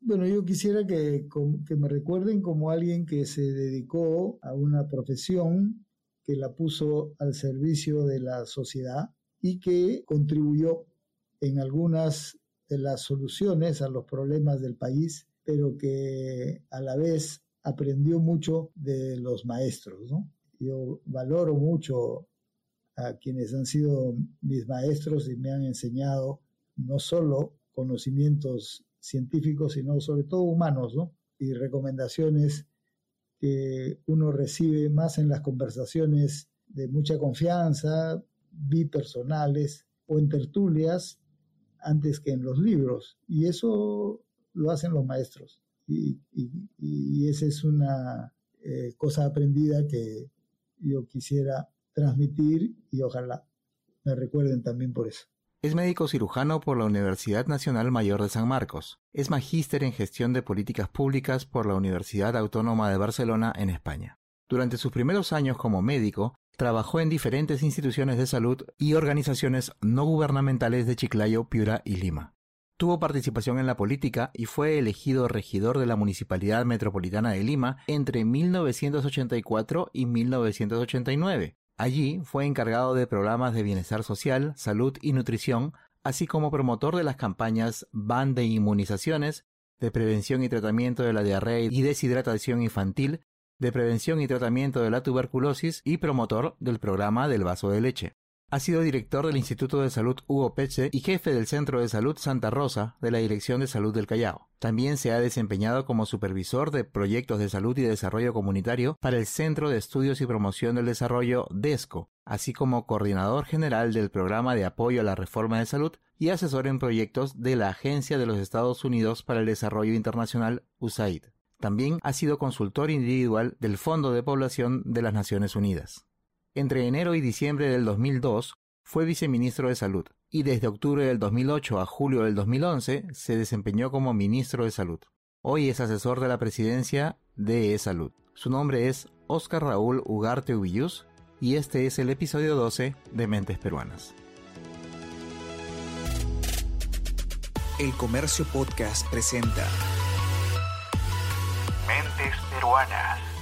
Bueno, yo quisiera que, me recuerden como alguien que se dedicó a una profesión que la puso al servicio de la sociedad y que contribuyó en algunas de las soluciones a los problemas del país, pero que a la vez aprendió mucho de los maestros. Yo valoro mucho a quienes han sido mis maestros y me han enseñado no solo conocimientos científicos, sino sobre todo humanos, ¿no? Y recomendaciones que uno recibe más en las conversaciones de mucha confianza, bipersonales o en tertulias antes que en los libros. Y eso lo hacen los maestros. Y, esa es una eh, cosa aprendida que yo quisiera transmitir y ojalá me recuerden también por eso. Es médico cirujano por la Universidad Nacional Mayor de San Marcos. Es magíster en gestión de políticas públicas por la Universidad Autónoma de Barcelona en España. Durante sus primeros años como médico, trabajó en diferentes instituciones de salud y organizaciones no gubernamentales de Chiclayo, Piura y Lima. Tuvo participación en la política y fue elegido regidor de la Municipalidad Metropolitana de Lima entre 1984 y 1989, Allí fue encargado de programas de bienestar social, salud y nutrición, así como promotor de las campañas BAN de inmunizaciones, de prevención y tratamiento de la diarrea y deshidratación infantil, de prevención y tratamiento de la tuberculosis y promotor del programa del vaso de leche. Ha sido director del Instituto de Salud Hugo Peche y jefe del Centro de Salud Santa Rosa de la Dirección de Salud del Callao. También se ha desempeñado como supervisor de proyectos de salud y desarrollo comunitario para el Centro de Estudios y Promoción del Desarrollo DESCO, así como coordinador general del Programa de Apoyo a la Reforma de Salud y asesor en proyectos de la Agencia de los Estados Unidos para el Desarrollo Internacional USAID. También ha sido consultor individual del Fondo de Población de las Naciones Unidas. Entre enero y diciembre del 2002 fue viceministro de Salud y desde octubre del 2008 a julio del 2011 se desempeñó como ministro de Salud. Hoy es asesor de la presidencia de E-Salud. Su nombre es Oscar Raúl Ugarte Ubillus y este es el episodio 12 de Mentes Peruanas. El Comercio Podcast presenta Mentes Peruanas.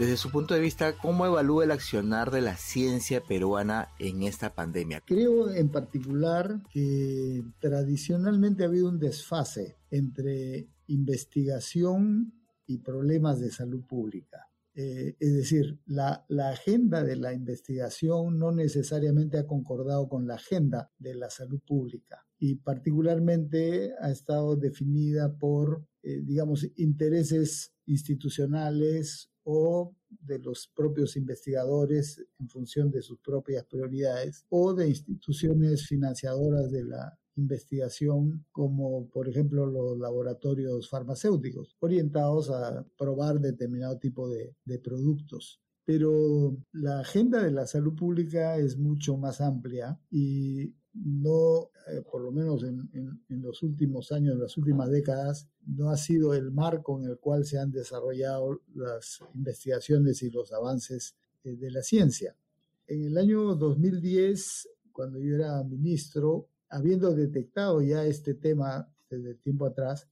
Desde su punto de vista, ¿cómo evalúa el accionar de la ciencia peruana en esta pandemia? Creo en particular que tradicionalmente ha habido un desfase entre investigación y problemas de salud pública. Eh, es decir, la, agenda de la investigación no necesariamente ha concordado con la agenda de la salud pública y particularmente ha estado definida por, eh, digamos, intereses institucionales o de los propios investigadores en función de sus propias prioridades o de instituciones financiadoras de la investigación como por ejemplo los laboratorios farmacéuticos orientados a probar determinado tipo de, de productos. Pero la agenda de la salud pública es mucho más amplia y no, eh, por lo menos en, los últimos años, en las últimas décadas, no ha sido el marco en el cual se han desarrollado las investigaciones y los avances eh, de la ciencia. En el año 2010, cuando yo era ministro, habiendo detectado ya este tema desde tiempo atrás,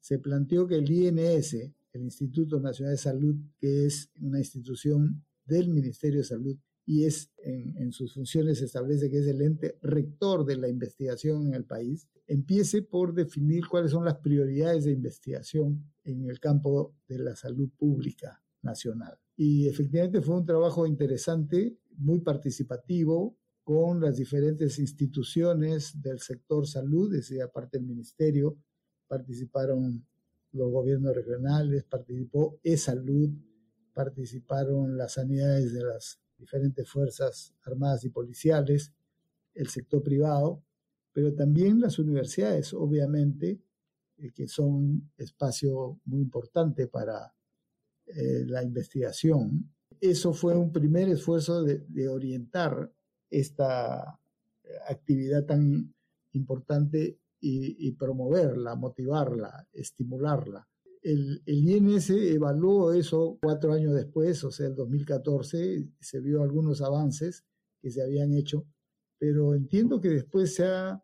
se planteó que el INS, el Instituto Nacional de Salud, que es una institución del Ministerio de Salud, y es en, sus funciones establece que es el ente rector de la investigación en el país, empiece por definir cuáles son las prioridades de investigación en el campo de la salud pública nacional. Y efectivamente fue un trabajo interesante, muy participativo, con las diferentes instituciones del sector salud, es decir, aparte del ministerio, participaron los gobiernos regionales, participó e-salud, participaron las sanidades de las diferentes fuerzas armadas y policiales, el sector privado, pero también las universidades, obviamente, eh, que son espacio muy importante para eh, la investigación. Eso fue un primer esfuerzo de, orientar esta eh, actividad tan importante y promoverla, motivarla, estimularla. El, INS evaluó eso cuatro años después, o sea, el 2014, se vio algunos avances que se habían hecho, pero entiendo que después se ha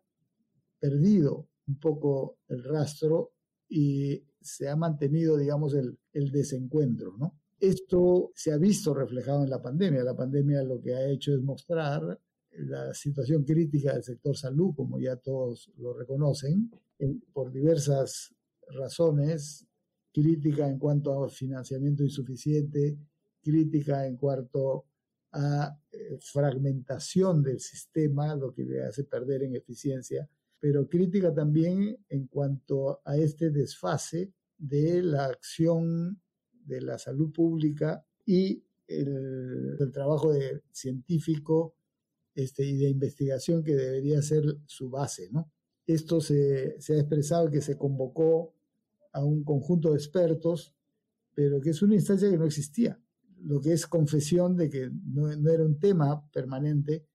perdido un poco el rastro y se ha mantenido, digamos, el, el desencuentro, ¿no? Esto se ha visto reflejado en la pandemia. La pandemia lo que ha hecho es mostrar la situación crítica del sector salud, como ya todos lo reconocen, por diversas razones, crítica en cuanto a financiamiento insuficiente, crítica en cuanto a eh, fragmentación del sistema, lo que le hace perder en eficiencia, pero crítica también en cuanto a este desfase de la acción de la salud pública y el, trabajo científico este, y de investigación que debería ser su base. ¿no? Esto se, se ha expresado que se convocó a un conjunto de expertos, pero que es una instancia que no existía, lo que es confesión de que no, era un tema permanente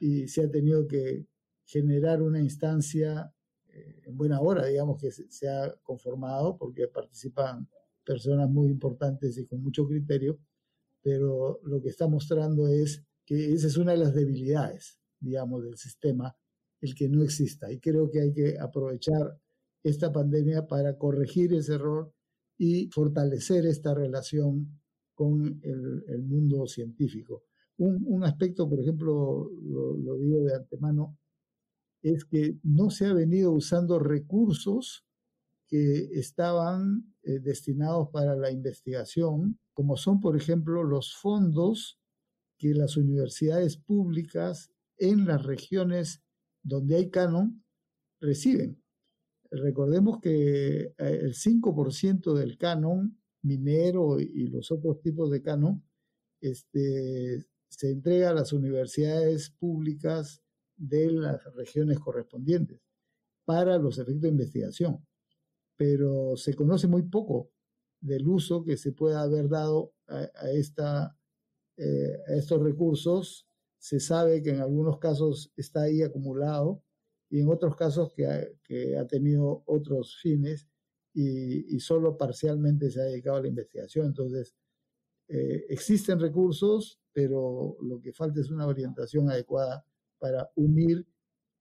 y se ha tenido que generar una instancia eh, en buena hora, digamos, que se, ha conformado, porque participan personas muy importantes y con mucho criterio, pero lo que está mostrando es que esa es una de las debilidades, digamos, del sistema, el que no exista. Y creo que hay que aprovechar esta pandemia para corregir ese error y fortalecer esta relación con el, mundo científico. Un, aspecto, por ejemplo, lo digo de antemano, es que no se ha venido usando recursos que estaban eh, destinados para la investigación, como son, por ejemplo, los fondos que las universidades públicas en las regiones donde hay canon reciben. Recordemos que eh, el 5% del canon minero y los otros tipos de canon este, se entrega a las universidades públicas de las regiones correspondientes para los efectos de investigación. Pero se conoce muy poco del uso que se pueda haber dado a, esta, eh, a estos recursos. Se sabe que en algunos casos está ahí acumulado y en otros casos que ha, que ha tenido otros fines y, solo parcialmente se ha dedicado a la investigación. Entonces, eh, existen recursos, pero lo que falta es una orientación adecuada para unir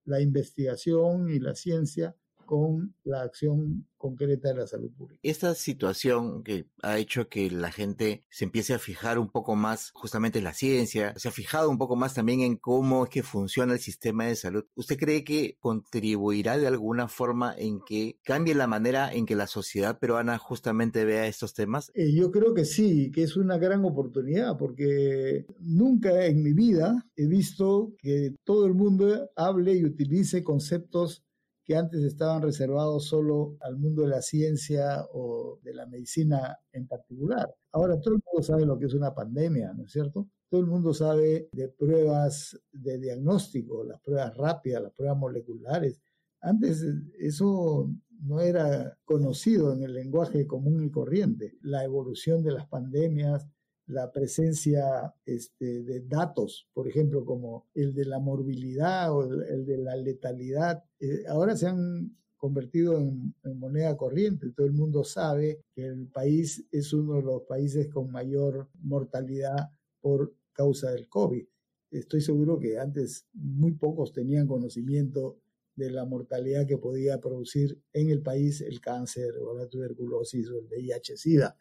la investigación y la ciencia con la acción concreta de la salud pública. Esta situación que ha hecho que la gente se empiece a fijar un poco más justamente en la ciencia, se ha fijado un poco más también en cómo es que funciona el sistema de salud. ¿Usted cree que contribuirá de alguna forma en que cambie la manera en que la sociedad peruana justamente vea estos temas? Eh, yo creo que sí, que es una gran oportunidad porque nunca en mi vida he visto que todo el mundo hable y utilice conceptos que antes estaban reservados solo al mundo de la ciencia o de la medicina en particular. Ahora todo el mundo sabe lo que es una pandemia, ¿no es cierto? Todo el mundo sabe de pruebas de diagnóstico, las pruebas rápidas, las pruebas moleculares. Antes eso no era conocido en el lenguaje común y corriente. La evolución de las pandemias, la presencia este, de datos, por ejemplo, como el de la morbilidad o el, de la letalidad, eh, ahora se han convertido en, moneda corriente. Todo el mundo sabe que el país es uno de los países con mayor mortalidad por causa del COVID. Estoy seguro que antes muy pocos tenían conocimiento de la mortalidad que podía producir en el país el cáncer o la tuberculosis o el VIH-Sida,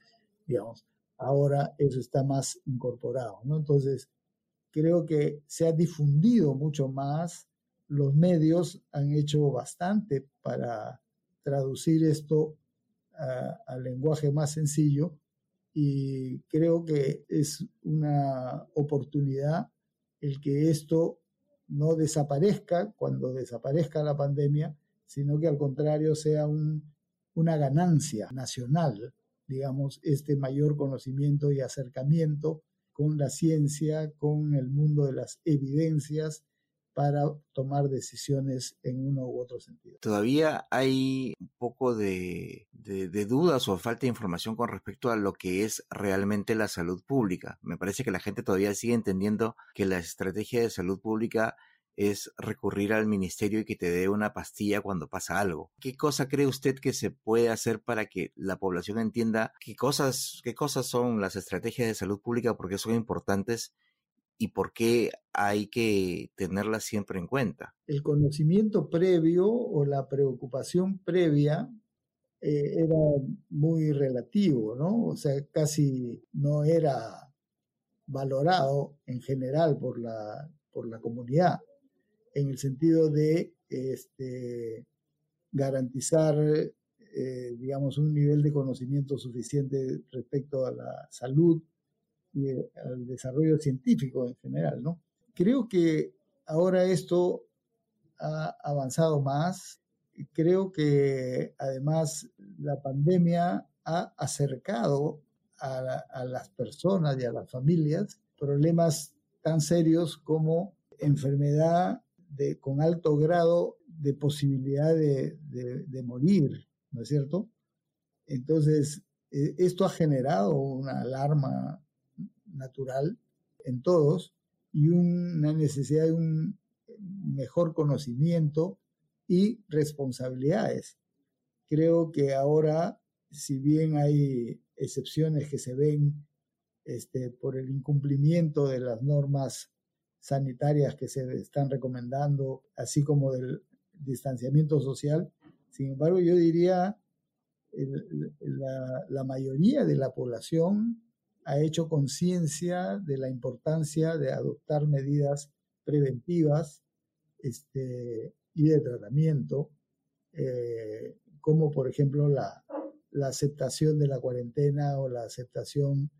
digamos ahora eso está más incorporado. Entonces, creo que se ha difundido mucho más, los medios han hecho bastante para traducir esto al lenguaje más sencillo y creo que es una oportunidad el que esto no desaparezca cuando desaparezca la pandemia, sino que al contrario sea una ganancia nacional digamos, este mayor conocimiento y acercamiento con la ciencia, con el mundo de las evidencias para tomar decisiones en uno u otro sentido. Todavía hay un poco de, de, dudas o falta de información con respecto a lo que es realmente la salud pública. Me parece que la gente todavía sigue entendiendo que la estrategia de salud pública es recurrir al ministerio y que te dé una pastilla cuando pasa algo. ¿Qué cosa cree usted que se puede hacer para que la población entienda qué cosas, qué cosas son las estrategias de salud pública, porque son importantes y por qué hay que tenerla siempre en cuenta? El conocimiento previo o la preocupación previa eh, era muy relativo, ¿no? O sea, casi no era valorado en general por la, por la comunidad, en el sentido de este, garantizar, eh, digamos, un nivel de conocimiento suficiente respecto a la salud y al desarrollo científico en general, ¿no? Creo que ahora esto ha avanzado más. Creo que además la pandemia ha acercado a, las personas y a las familias problemas tan serios como enfermedad de, con alto grado de posibilidad de, morir, ¿no es cierto? Entonces, e, esto ha generado una alarma natural en todos y una necesidad de un mejor conocimiento y responsabilidades. Creo que ahora, si bien hay excepciones que se ven este, por el incumplimiento de las normas sanitarias que se están recomendando, así como del distanciamiento social. Sin embargo, yo diría la, la mayoría de la población ha hecho conciencia de la importancia de adoptar medidas preventivas este, y de tratamiento, eh, como por ejemplo la aceptación de la cuarentena o la aceptación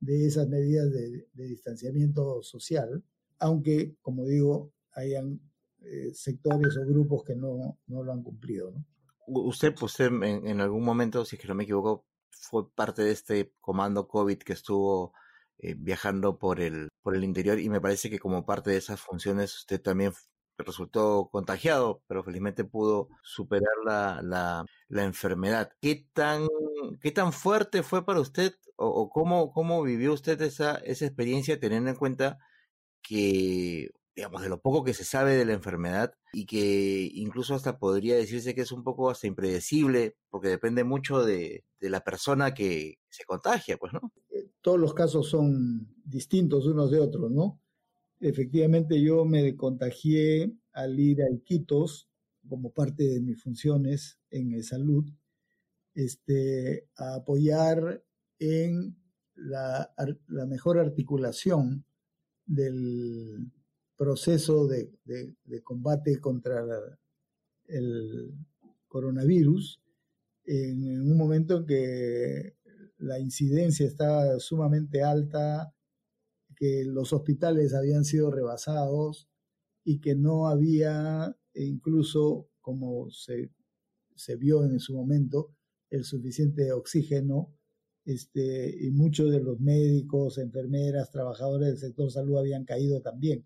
de esas medidas de, distanciamiento social, aunque, como digo, hayan eh, sectores o grupos que no, no lo han cumplido. ¿no? Usted, pues, en, algún momento, si es que no me equivoco, fue parte de este comando COVID que estuvo eh, viajando por el, por el interior y me parece que como parte de esas funciones usted también resultó contagiado, pero felizmente pudo superar la, la, enfermedad. ¿Qué tan, ¿Qué tan fuerte fue para usted o, cómo, cómo vivió usted esa, esa experiencia teniendo en cuenta que, digamos, de lo poco que se sabe de la enfermedad y que incluso hasta podría decirse que es un poco hasta impredecible porque depende mucho de, de la persona que se contagia, pues, ¿no? Eh, todos los casos son distintos unos de otros, ¿no? Efectivamente, yo me contagié al ir a Iquitos como parte de mis funciones en salud, este, a apoyar en la, mejor articulación del proceso de, combate contra el coronavirus en un momento en que la incidencia estaba sumamente alta, que los hospitales habían sido rebasados y que no había, incluso como se, vio en su momento, el suficiente oxígeno este, y muchos de los médicos, enfermeras, trabajadores del sector salud habían caído también.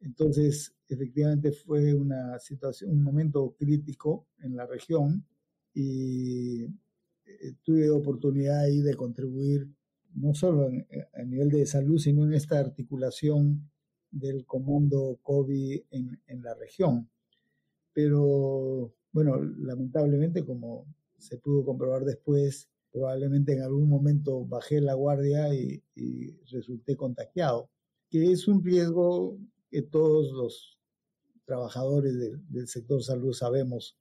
Entonces, efectivamente fue una situación, un momento crítico en la región y eh, tuve oportunidad ahí de contribuir no solo eh, a nivel de salud, sino en esta articulación del comando COVID en, en la región. Pero, bueno, lamentablemente, como se pudo comprobar después, probablemente en algún momento bajé la guardia y, resulté contagiado, que es un riesgo que todos los trabajadores del sector salud sabemos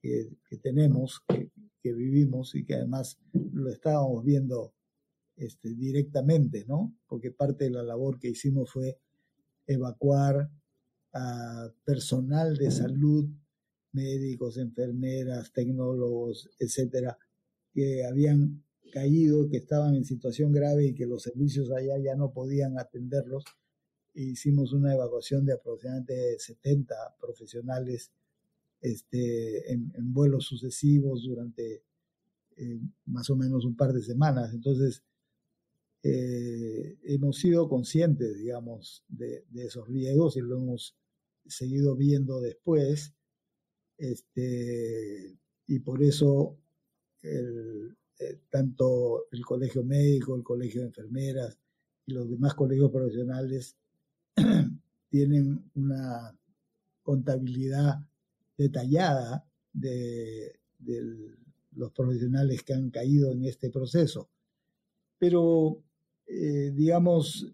que, tenemos, que, vivimos y que además lo estábamos viendo este, directamente, ¿no? Porque parte de la labor que hicimos fue evacuar a personal de salud, médicos, enfermeras, tecnólogos, etcétera, que habían caído, que estaban en situación grave y que los servicios allá ya no podían atenderlos. E hicimos una evacuación de aproximadamente 70 profesionales este, en, vuelos sucesivos durante eh, más o menos un par de semanas. Entonces, eh, hemos sido conscientes, digamos, de, esos riesgos y lo hemos seguido viendo después. Este, y por eso el, eh, tanto el colegio médico, el colegio de enfermeras y los demás colegios profesionales tienen una contabilidad detallada de los profesionales que han caído en este proceso. Pero eh, digamos,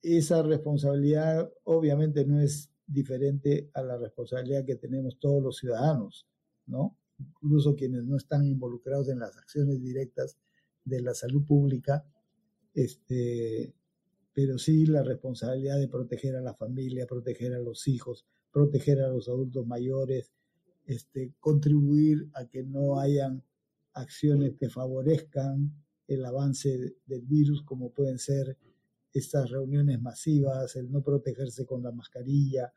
esa responsabilidad obviamente no es diferente a la responsabilidad que tenemos todos los ciudadanos, ¿no? Incluso quienes no están involucrados en las acciones directas de la salud pública, este, pero sí la responsabilidad de proteger a la familia, proteger a los hijos, proteger a los adultos mayores, este, contribuir a que no hayan acciones que favorezcan el avance del virus, como pueden ser estas reuniones masivas, el no protegerse con la mascarilla,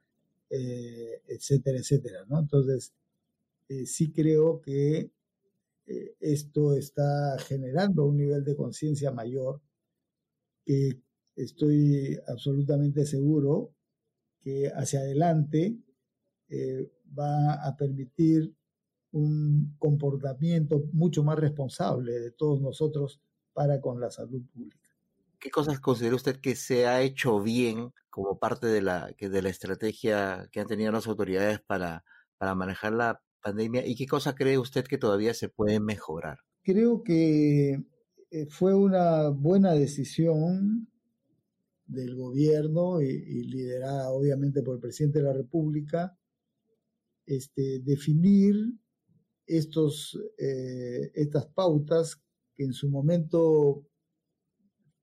eh, etcétera, etcétera. ¿no? Entonces, eh, sí creo que eh, esto está generando un nivel de conciencia mayor que estoy absolutamente seguro que hacia adelante va a permitir un comportamiento mucho más responsable de todos nosotros para con la salud pública. ¿Qué cosas considera usted que se ha hecho bien como parte de la, de la estrategia que han tenido las autoridades para, para manejar la y qué cosa cree usted que todavía se puede mejorar? Creo que eh, fue una buena decisión del gobierno y, y, liderada obviamente por el presidente de la República, este, definir estos, eh, estas pautas que en su momento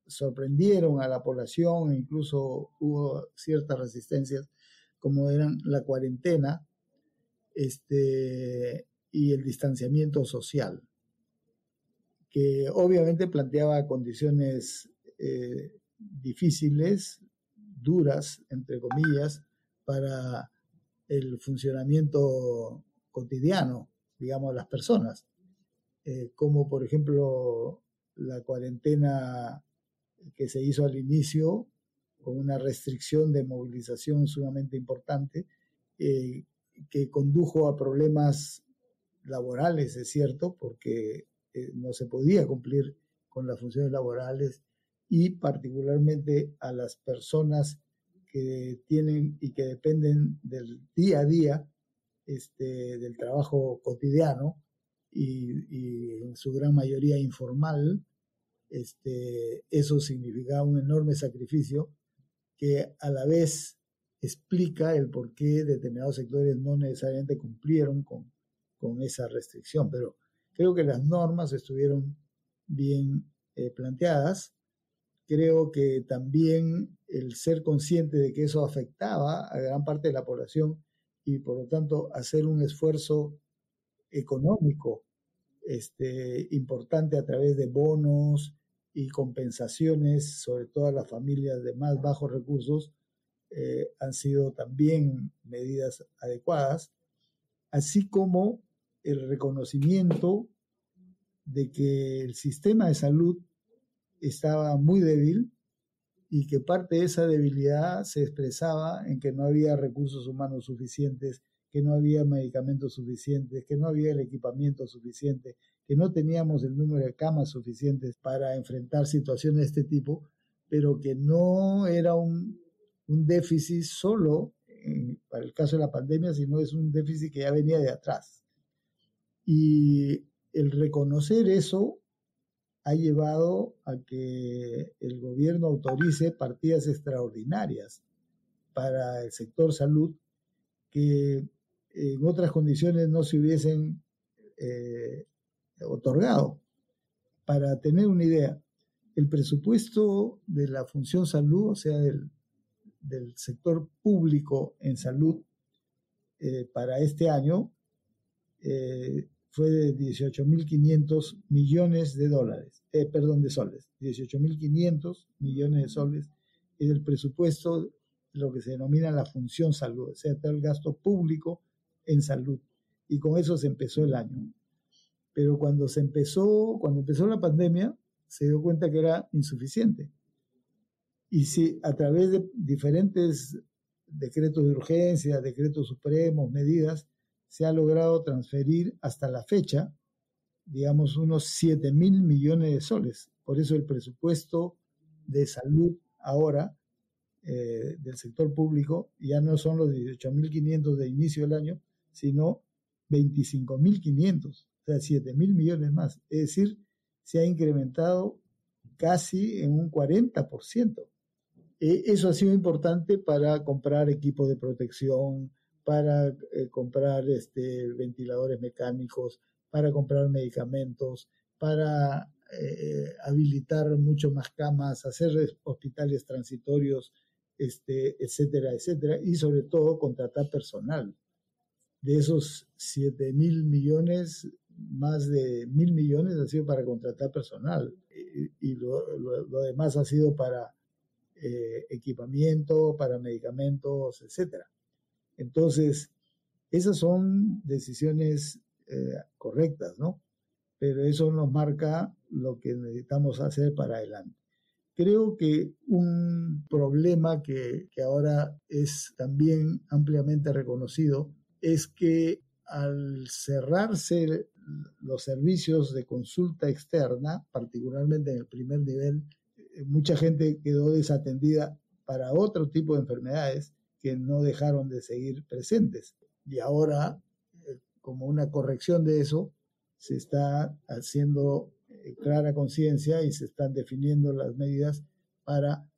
sorprendieron a la población e incluso hubo ciertas resistencias, como eran la cuarentena este, y el distanciamiento social, que obviamente planteaba condiciones eh, difíciles, duras, entre comillas, para el funcionamiento cotidiano digamos, las personas, eh, como por ejemplo la cuarentena que se hizo al inicio con una restricción de movilización sumamente importante, eh, que condujo a problemas laborales, es cierto, porque eh, no se podía cumplir con las funciones laborales y particularmente a las personas que tienen y que dependen del día a día este, del trabajo cotidiano y, en su gran mayoría informal, este, eso significaba un enorme sacrificio que a la vez explica el por qué determinados sectores no necesariamente cumplieron con, con esa restricción. Pero creo que las normas estuvieron bien eh, planteadas. Creo que también el ser consciente de que eso afectaba a gran parte de la población y por lo tanto hacer un esfuerzo económico este, importante a través de bonos y compensaciones, sobre todo a las familias de más bajos recursos, eh, han sido también medidas adecuadas, así como el reconocimiento de que el sistema de salud estaba muy débil y que parte de esa debilidad se expresaba en que no había recursos humanos suficientes, que no había medicamentos suficientes, que no había el equipamiento suficiente, que no teníamos el número de camas suficientes para enfrentar situaciones de este tipo, pero que no era un, un déficit solo para el caso de la pandemia, sino es un déficit que ya venía de atrás. Y el reconocer eso ha llevado a que el gobierno autorice partidas extraordinarias para el sector salud que en otras condiciones no se hubiesen eh, otorgado. Para tener una idea, el presupuesto de la función salud, o sea, del, sector público en salud eh, para este año, eh, fue de 18.500 millones de dólares, eh, perdón, de soles, 18.500 millones de soles es el presupuesto lo que se denomina la función salud, o sea, el gasto público en salud. Y con eso se empezó el año. Pero cuando se empezó, cuando empezó la pandemia, se dio cuenta que era insuficiente. Y si a través de diferentes decretos de urgencia, decretos supremos, medidas, se ha logrado transferir hasta la fecha, digamos, unos 7 mil millones de soles. Por eso el presupuesto de salud ahora eh, del sector público ya no son los 18.500 de inicio del año, sino 25.500, o sea, 7 mil millones más. Es decir, se ha incrementado casi en un 40% Eh, eso ha sido importante para comprar equipos de protección, para eh, comprar este, ventiladores mecánicos, para comprar medicamentos, para eh, habilitar mucho más camas, hacer hospitales transitorios, este, etcétera, etcétera, y sobre todo contratar personal. De esos 7 mil millones, más de mil millones ha sido para contratar personal y, lo, demás ha sido para eh, equipamiento, para medicamentos, etcétera. Entonces, esas son decisiones eh, correctas, ¿no? Pero eso nos marca lo que necesitamos hacer para adelante. Creo que un problema que, que ahora es también ampliamente reconocido es que al cerrarse los servicios de consulta externa, particularmente en el primer nivel, mucha gente quedó desatendida para otro tipo de enfermedades que no dejaron de seguir presentes. Y ahora, eh, como una corrección de eso, se está haciendo eh, clara conciencia y se están definiendo las medidas para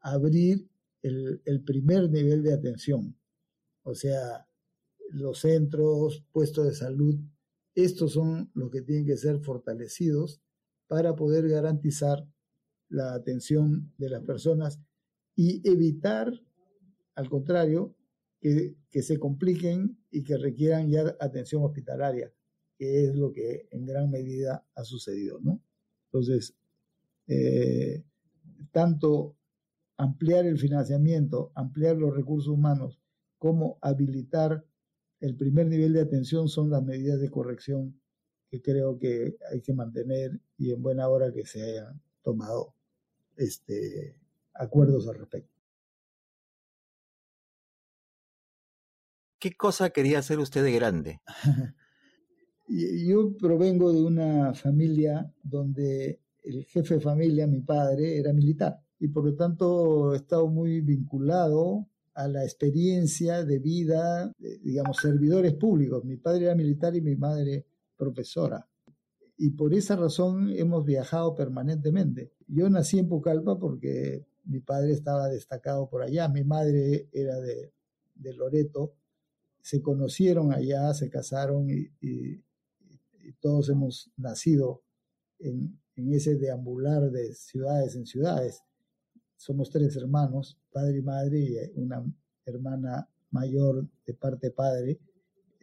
abrir el, primer nivel de atención. O sea, los centros, puestos de salud, estos son los que tienen que ser fortalecidos para poder garantizar la atención de las personas y evitar al contrario, que, se compliquen y que requieran ya atención hospitalaria, que es lo que en gran medida ha sucedido, ¿no? Entonces, eh, tanto ampliar el financiamiento, ampliar los recursos humanos, como habilitar el primer nivel de atención son las medidas de corrección que creo que hay que mantener y en buena hora que se hayan tomado este, acuerdos al respecto. ¿Qué cosa quería hacer usted de grande? Yo provengo de una familia donde el jefe de familia, mi padre, era militar y por lo tanto he estado muy vinculado a la experiencia de vida, digamos, servidores públicos. Mi padre era militar y mi madre profesora. Y por esa razón hemos viajado permanentemente. Yo nací en Pucallpa porque mi padre estaba destacado por allá, mi madre era de, Loreto se conocieron allá, se casaron y, todos hemos nacido en, ese deambular de ciudades en ciudades. Somos tres hermanos, padre y madre, y una hermana mayor de parte padre,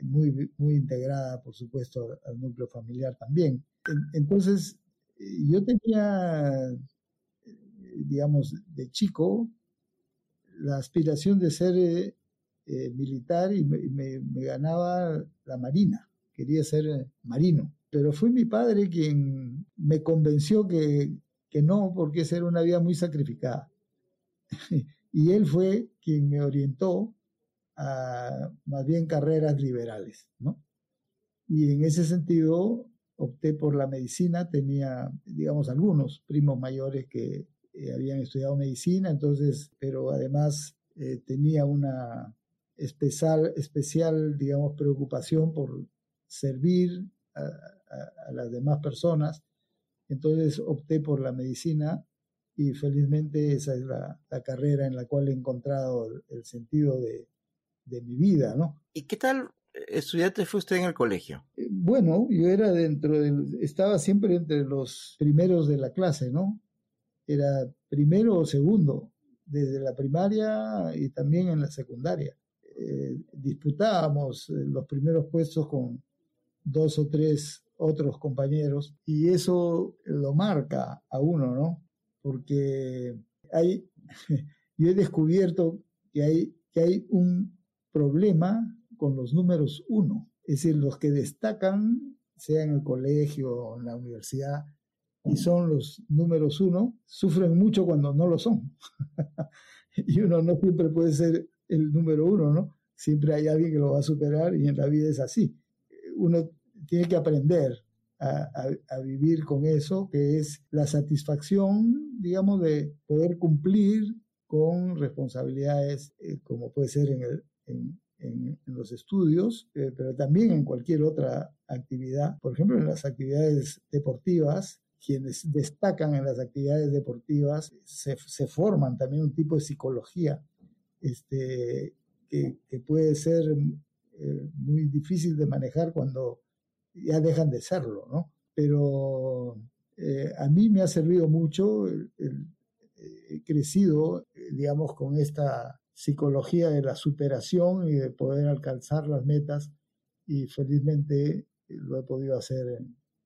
muy, muy integrada, por supuesto, al núcleo familiar también. Entonces, yo tenía, digamos, de chico, la aspiración de ser eh, eh, militar y me, ganaba la marina, quería ser eh, marino. Pero fue mi padre quien me convenció que, que no, porque esa era una vida muy sacrificada. y él fue quien me orientó a más bien carreras liberales, ¿no? Y en ese sentido opté por la medicina, tenía, digamos, algunos primos mayores que eh, habían estudiado medicina, entonces, pero además tenía una, especial, especial, digamos, preocupación por servir a, las demás personas. Entonces opté por la medicina y felizmente esa es la, carrera en la cual he encontrado el, sentido de, mi vida, ¿no? ¿Y qué tal estudiante fue usted en el colegio? Eh, bueno, yo era dentro del, estaba siempre entre los primeros de la clase, ¿no? Era primero o segundo, desde la primaria y también en la secundaria. Eh, disputábamos eh, los primeros puestos con dos o tres otros compañeros y eso lo marca a uno, ¿no? Porque hay, yo he descubierto que hay, que hay un problema con los números uno, es decir, los que destacan, sea en el colegio o en la universidad, y son los números uno, sufren mucho cuando no lo son. y uno no siempre puede ser el número uno, ¿no? Siempre hay alguien que lo va a superar y en la vida es así. Uno tiene que aprender a, vivir con eso, que es la satisfacción, digamos, de poder cumplir con responsabilidades, eh, como puede ser en, los estudios, eh, pero también en cualquier otra actividad. Por ejemplo, en las actividades deportivas, quienes destacan en las actividades deportivas se, forman también un tipo de psicología este, que, puede ser eh, muy difícil de manejar cuando ya dejan de serlo, ¿no? Pero eh, a mí me ha servido mucho, he crecido, digamos, con esta psicología de la superación y de poder alcanzar las metas y felizmente lo he podido hacer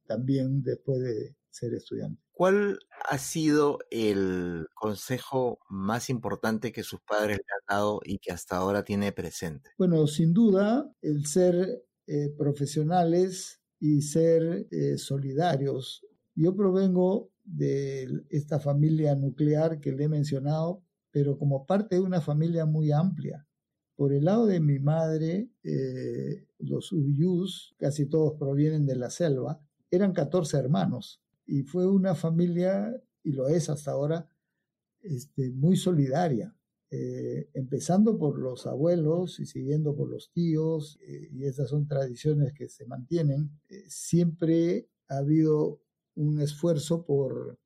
también después de ser estudiante. ¿Cuál ha sido el consejo más importante que sus padres le han dado y que hasta ahora tiene presente? Bueno, sin duda, el ser eh, profesionales y ser eh, solidarios. Yo provengo de esta familia nuclear que le he mencionado, pero como parte de una familia muy amplia. Por el lado de mi madre, eh, los Uyus, casi todos provienen de la selva, eran 14 hermanos y fue una familia, y lo es hasta ahora, este, muy solidaria, eh, empezando por los abuelos y siguiendo por los tíos, eh, y esas son tradiciones que se mantienen, siempre ha habido un esfuerzo por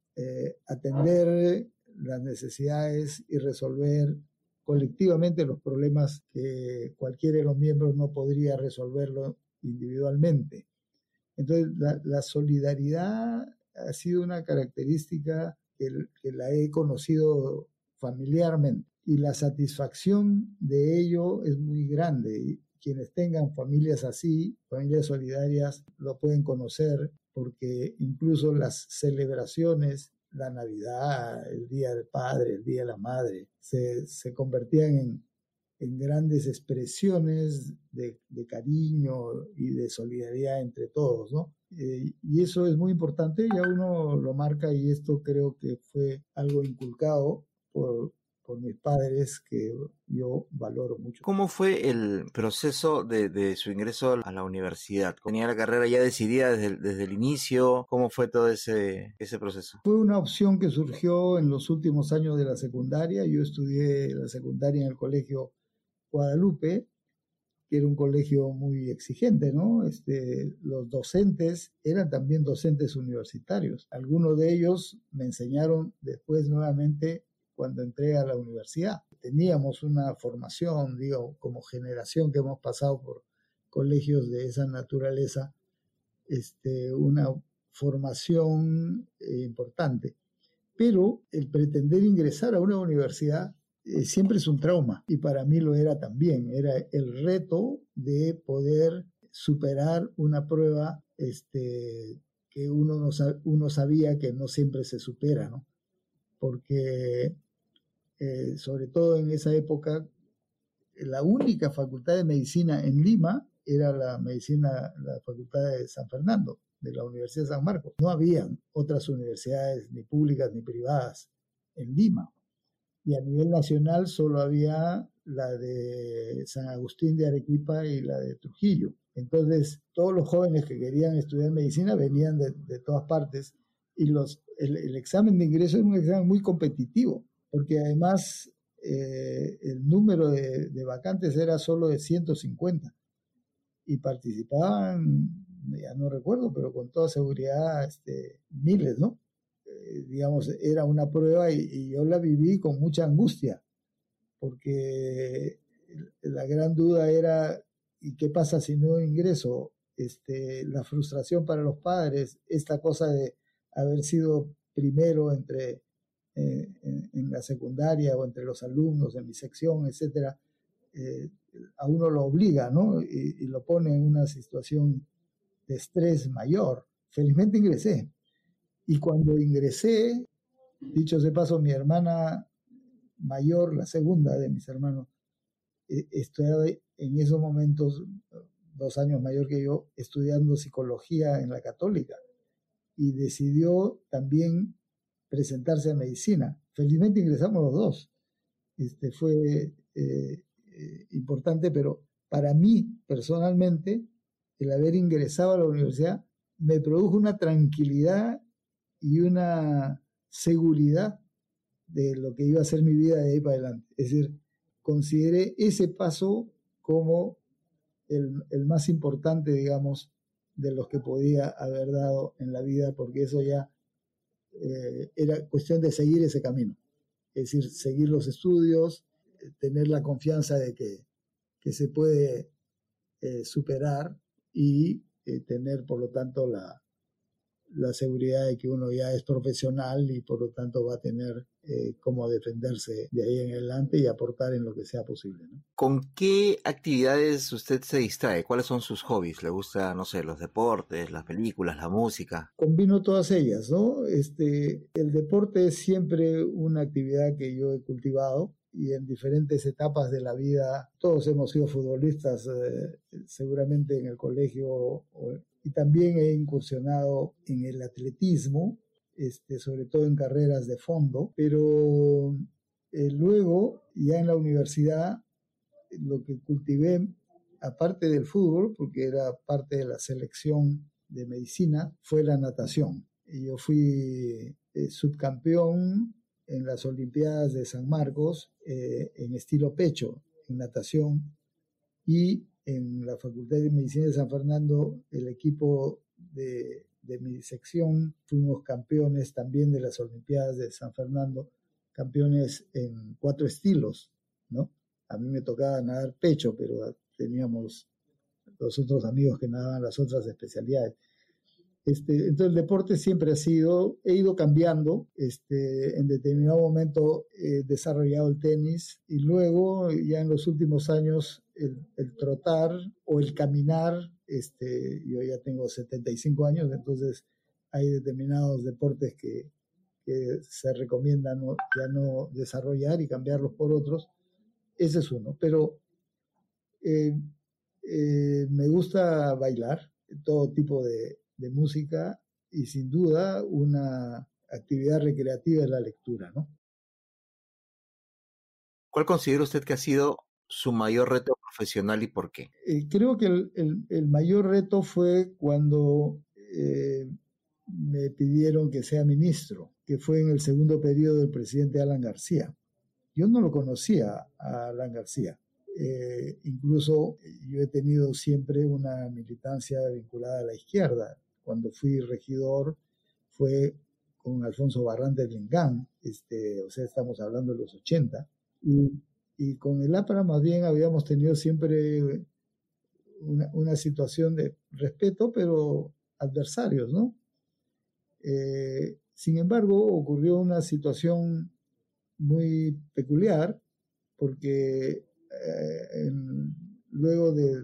atender las necesidades y resolver colectivamente los problemas que cualquiera de los miembros no podría resolverlo individualmente. Entonces, la solidaridad ha sido una característica que, la he conocido familiarmente y la satisfacción de ello es muy grande. Quienes tengan familias así, familias solidarias, lo pueden conocer porque incluso las celebraciones, la Navidad, el Día del Padre, el Día de la Madre, se, se convertían en, en grandes expresiones de, de, cariño y de solidaridad entre todos, ¿no? Eh, y eso es muy importante, ya uno lo marca y esto creo que fue algo inculcado por, por mis padres que yo valoro mucho. ¿Cómo fue el proceso de, de, su ingreso a la universidad? ¿Tenía la carrera ya decidida desde el, desde el inicio? ¿Cómo fue todo ese, ese proceso? Fue una opción que surgió en los últimos años de la secundaria. Yo estudié la secundaria en el colegio Guadalupe que era un colegio muy exigente, ¿no? Este, los docentes eran también docentes universitarios. Algunos de ellos me enseñaron después nuevamente cuando entré a la universidad. Teníamos una formación, digo, como generación que hemos pasado por colegios de esa naturaleza, este, una formación eh, importante. Pero el pretender ingresar a una universidad eh, siempre es un trauma y para mí lo era también. Era el reto de poder superar una prueba este, que uno, no, uno sabía que no siempre se supera, ¿no? Porque eh, sobre todo en esa época, la única facultad de medicina en Lima era la medicina, la facultad de San Fernando, de la Universidad de San Marcos. No habían otras universidades, ni públicas ni privadas, en Lima y a nivel nacional solo había la de San Agustín de Arequipa y la de Trujillo. Entonces, todos los jóvenes que querían estudiar medicina venían de, todas partes y los, el, examen de ingreso era un examen muy competitivo, porque además eh, el número de, vacantes era solo de 150 y participaban, ya no recuerdo, pero con toda seguridad este, miles, ¿no? Eh, digamos, era una prueba y, yo la viví con mucha angustia, porque la gran duda era, ¿y qué pasa si no ingreso? Este, la frustración para los padres, esta cosa de haber sido primero entre eh, en, la secundaria o entre los alumnos en mi sección, etcétera, eh, a uno lo obliga, ¿no? Y, y, lo pone en una situación de estrés mayor. Felizmente ingresé, y cuando ingresé, dicho de paso, mi hermana mayor, la segunda de mis hermanos, eh, estaba en esos momentos, dos años mayor que yo, estudiando psicología en la católica y decidió también presentarse a medicina. Felizmente ingresamos los dos. Este, fue eh, eh, importante, pero para mí personalmente, el haber ingresado a la universidad me produjo una tranquilidad y una seguridad de lo que iba a ser mi vida de ahí para adelante. Es decir, consideré ese paso como el, el, más importante, digamos, de los que podía haber dado en la vida, porque eso ya eh, era cuestión de seguir ese camino. Es decir, seguir los estudios, eh, tener la confianza de que, que se puede eh, superar y tener, por lo tanto, la, la seguridad de que uno ya es profesional y por lo tanto va a tener eh, cómo defenderse de ahí en adelante y aportar en lo que sea posible. ¿Con qué actividades usted se distrae? ¿Cuáles son sus hobbies? ¿Le gusta, no sé, los deportes, las películas, la música? Combino todas ellas, ¿no? Este, el deporte es siempre una actividad que yo he cultivado y en diferentes etapas de la vida. Todos hemos sido futbolistas, eh, seguramente en el colegio y también he incursionado en el atletismo, este, sobre todo en carreras de fondo, pero eh, luego ya en la universidad lo que cultivé, aparte del fútbol, porque era parte de la selección de medicina, fue la natación. Y yo fui eh, subcampeón en las Olimpiadas de San Marcos eh, en estilo pecho, en natación, y en la Facultad de Medicina de San Fernando, el equipo de, mi sección fuimos campeones también de las Olimpiadas de San Fernando, campeones en cuatro estilos, ¿no? A mí me tocaba nadar pecho, pero teníamos los otros amigos que nadaban las otras especialidades. Este, entonces el deporte siempre ha sido, he ido cambiando, este, en determinado momento he desarrollado el tenis y luego ya en los últimos años el, trotar o el caminar, este, yo ya tengo 75 años, entonces hay determinados deportes que, se recomiendan ya no desarrollar y cambiarlos por otros. Ese es uno, pero eh, eh, me gusta bailar, todo tipo de, de música y sin duda una actividad recreativa es la lectura, ¿no? ¿Cuál considera usted que ha sido su mayor reto profesional y por qué? Eh, creo que el, mayor reto fue cuando eh, me pidieron que sea ministro, que fue en el segundo periodo del presidente Alan García. Yo no lo conocía a Alan García. Eh, incluso yo he tenido siempre una militancia vinculada a la izquierda. Cuando fui regidor fue con Alfonso Barrantes Lingán, este, o sea, estamos hablando de los 80, y y con el APRA más bien habíamos tenido siempre una, situación de respeto, pero adversarios, ¿no? Eh, sin embargo, ocurrió una situación muy peculiar porque eh, luego de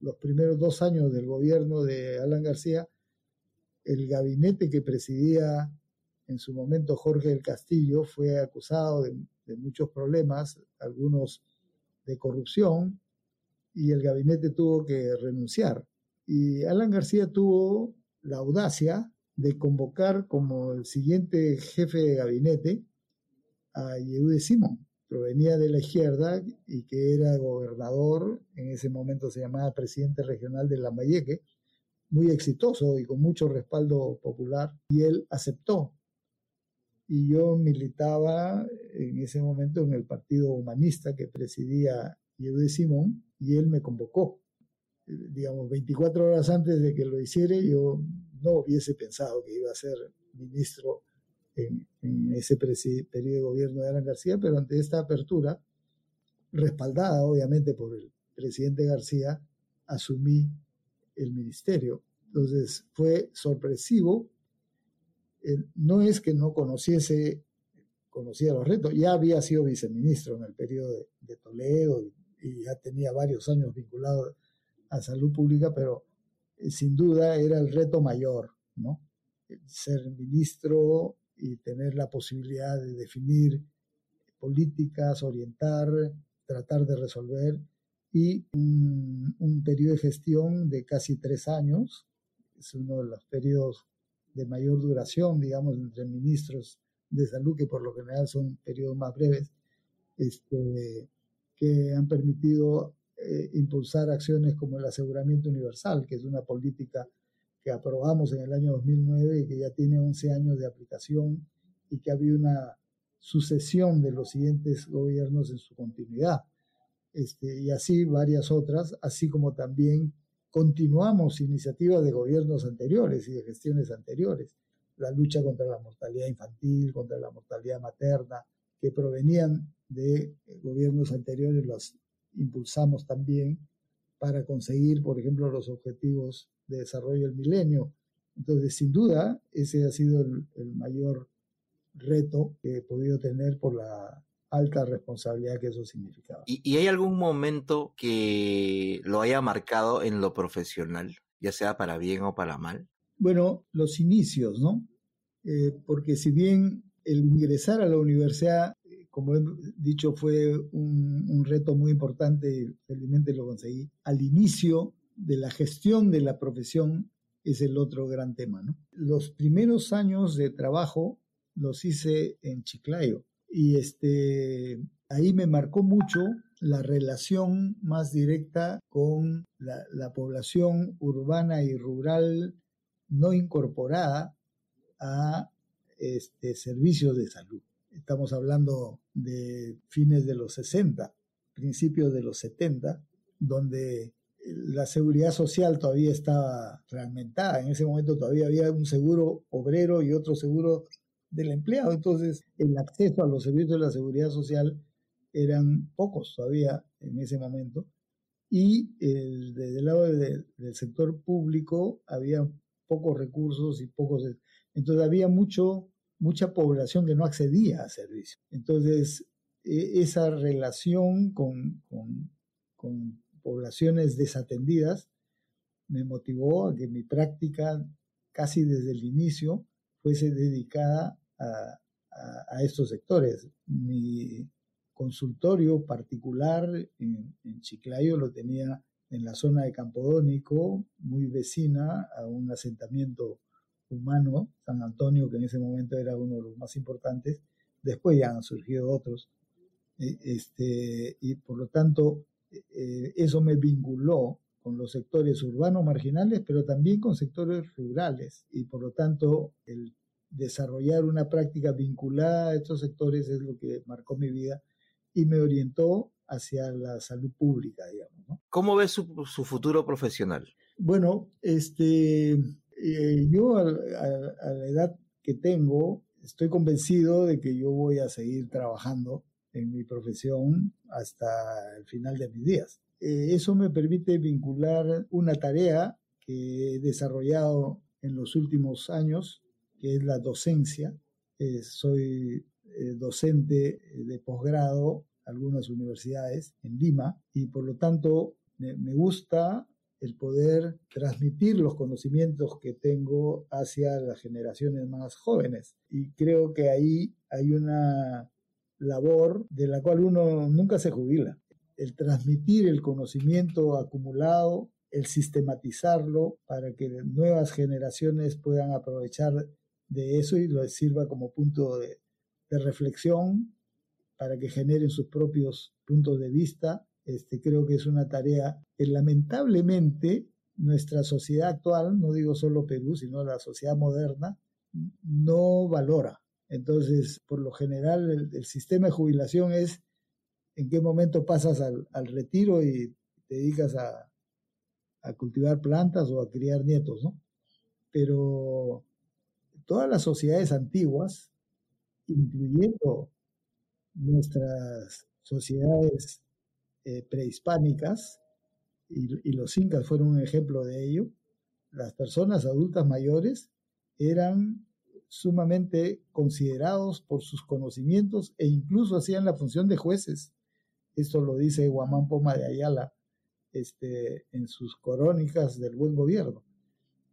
los primeros dos años del gobierno de Alan García, el gabinete que presidía en su momento Jorge del Castillo fue acusado de de muchos problemas, algunos de corrupción, y el gabinete tuvo que renunciar. Y Alan García tuvo la audacia de convocar como el siguiente jefe de gabinete a Yehude Simón. Provenía de la izquierda y que era gobernador, en ese momento se llamaba presidente regional de Lambayeque, muy exitoso y con mucho respaldo popular, y él aceptó y yo militaba en ese momento en el Partido Humanista que presidía Yehude Simón y él me convocó. Eh, digamos, 24 horas antes de que lo hiciera, yo no hubiese pensado que iba a ser ministro en, ese periodo de gobierno de Alan García, pero ante esta apertura, respaldada obviamente por el presidente García, asumí el ministerio. Entonces fue sorpresivo eh, no es que no conociese, conocía los retos, ya había sido viceministro en el periodo de, Toledo y, ya tenía varios años vinculado a salud pública, pero eh, sin duda era el reto mayor, ¿no? Ser ministro y tener la posibilidad de definir políticas, orientar, tratar de resolver y un, un periodo de gestión de casi tres años, es uno de los periodos de mayor duración, digamos, entre ministros de salud, que por lo general son periodos más breves, este, que han permitido eh, impulsar acciones como el aseguramiento universal, que es una política que aprobamos en el año 2009 y que ya tiene 11 años de aplicación y que ha habido una sucesión de los siguientes gobiernos en su continuidad. Este, y así varias otras, así como también continuamos iniciativas de gobiernos anteriores y de gestiones anteriores. la lucha contra la mortalidad infantil, contra la mortalidad materna, que provenían de gobiernos anteriores, las impulsamos también para conseguir, por ejemplo, los objetivos de desarrollo del milenio. Entonces, sin duda, ese ha sido el, el mayor reto que he podido tener por la alta responsabilidad que eso significaba. ¿Y, hay algún momento que lo haya marcado en lo profesional, ya sea para bien o para mal? Bueno, los inicios, ¿no? Eh, porque si bien el ingresar a la universidad, como he dicho, fue un, un reto muy importante y felizmente lo conseguí, al inicio de la gestión de la profesión es el otro gran tema, ¿no? Los primeros años de trabajo los hice en Chiclayo y este, ahí me marcó mucho la relación más directa con la, población urbana y rural no incorporada a este, servicios de salud. Estamos hablando de fines de los 60, principios de los 70, donde la seguridad social todavía estaba fragmentada. En ese momento todavía había un seguro obrero y otro seguro del empleado. Entonces, el acceso a los servicios de la seguridad social eran pocos todavía en ese momento. Y el, desde el lado del sector público había pocos recursos y pocos... Entonces había mucho, mucha población que no accedía a servicios. Entonces, e, esa relación con, con, con poblaciones desatendidas me motivó a que mi práctica, casi desde el inicio, fuese dedicada a, estos sectores. Mi consultorio particular en, Chiclayo lo tenía en la zona de Campodónico, muy vecina a un asentamiento humano, San Antonio, que en ese momento era uno de los más importantes. Después ya han surgido otros. E, este, y por lo tanto, e, eso me vinculó con los sectores urbanos marginales, pero también con sectores rurales. Y por lo tanto, el desarrollar una práctica vinculada a estos sectores es lo que marcó mi vida y me orientó hacia la salud pública, digamos. ¿Cómo ves su, futuro profesional? Bueno, este, eh, yo a, la edad que tengo, estoy convencido de que yo voy a seguir trabajando en mi profesión hasta el final de mis días. Eh, eso me permite vincular una tarea que he desarrollado en los últimos años que es la docencia. Eh, soy eh, docente eh, de posgrado en algunas universidades en Lima y por lo tanto me, me gusta el poder transmitir los conocimientos que tengo hacia las generaciones más jóvenes. Y creo que ahí hay una labor de la cual uno nunca se jubila. El transmitir el conocimiento acumulado, el sistematizarlo para que nuevas generaciones puedan aprovechar de eso y lo sirva como punto de, reflexión para que generen sus propios puntos de vista. Este, creo que es una tarea que lamentablemente nuestra sociedad actual, no digo solo Perú, sino la sociedad moderna, no valora. Entonces, por lo general, el, sistema de jubilación es en qué momento pasas al, retiro y te dedicas a, a, cultivar plantas o a criar nietos, ¿no? Pero todas las sociedades antiguas, incluyendo nuestras sociedades eh, prehispánicas, y, los incas fueron un ejemplo de ello, las personas adultas mayores eran sumamente considerados por sus conocimientos e incluso hacían la función de jueces. Esto lo dice Guamán Poma de Ayala este, en sus crónicas del buen gobierno.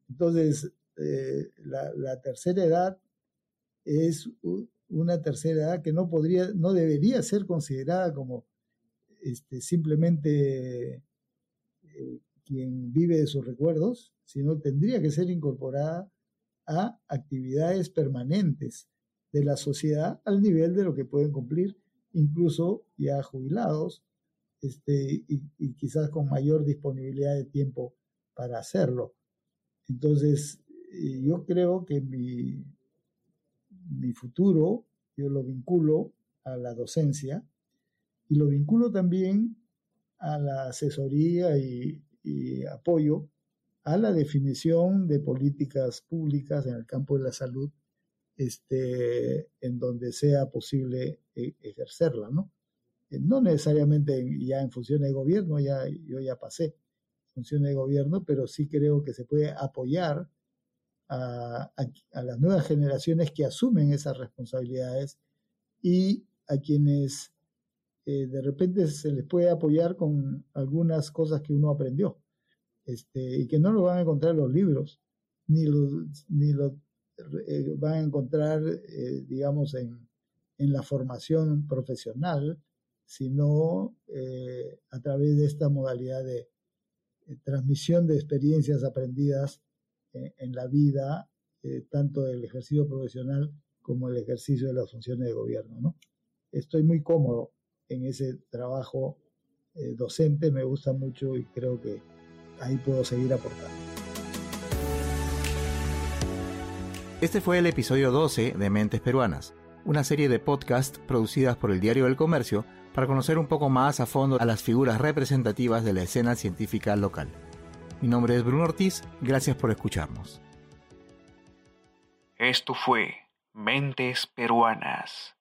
Entonces, eh, la, tercera edad es una tercera edad que no podría, no debería ser considerada como este, simplemente eh, quien vive de sus recuerdos, sino tendría que ser incorporada a actividades permanentes de la sociedad al nivel de lo que pueden cumplir incluso ya jubilados este, y, y quizás con mayor disponibilidad de tiempo para hacerlo. Entonces, yo creo que mi, mi futuro yo lo vinculo a la docencia y lo vinculo también a la asesoría y, apoyo a la definición de políticas públicas en el campo de la salud este, en donde sea posible eh, ejercerla, ¿no? Eh, no necesariamente ya en funciones de gobierno, ya, yo ya pasé funciones de gobierno, pero sí creo que se puede apoyar a, las nuevas generaciones que asumen esas responsabilidades y a quienes eh, de repente se les puede apoyar con algunas cosas que uno aprendió este, y que no lo van a encontrar en los libros, ni lo, ni lo eh, van a encontrar, eh, digamos, en, en, la formación profesional, sino a través de esta modalidad de transmisión de experiencias aprendidas en la vida, tanto del ejercicio profesional como el ejercicio de las funciones de gobierno. ¿no? Estoy muy cómodo en ese trabajo eh, docente, me gusta mucho y creo que ahí puedo seguir aportando. Este fue el episodio 12 de Mentes Peruanas, una serie de podcasts producidas por el Diario del Comercio para conocer un poco más a fondo a las figuras representativas de la escena científica local. Mi nombre es Bruno Ortiz, gracias por escucharnos. Esto fue Mentes Peruanas.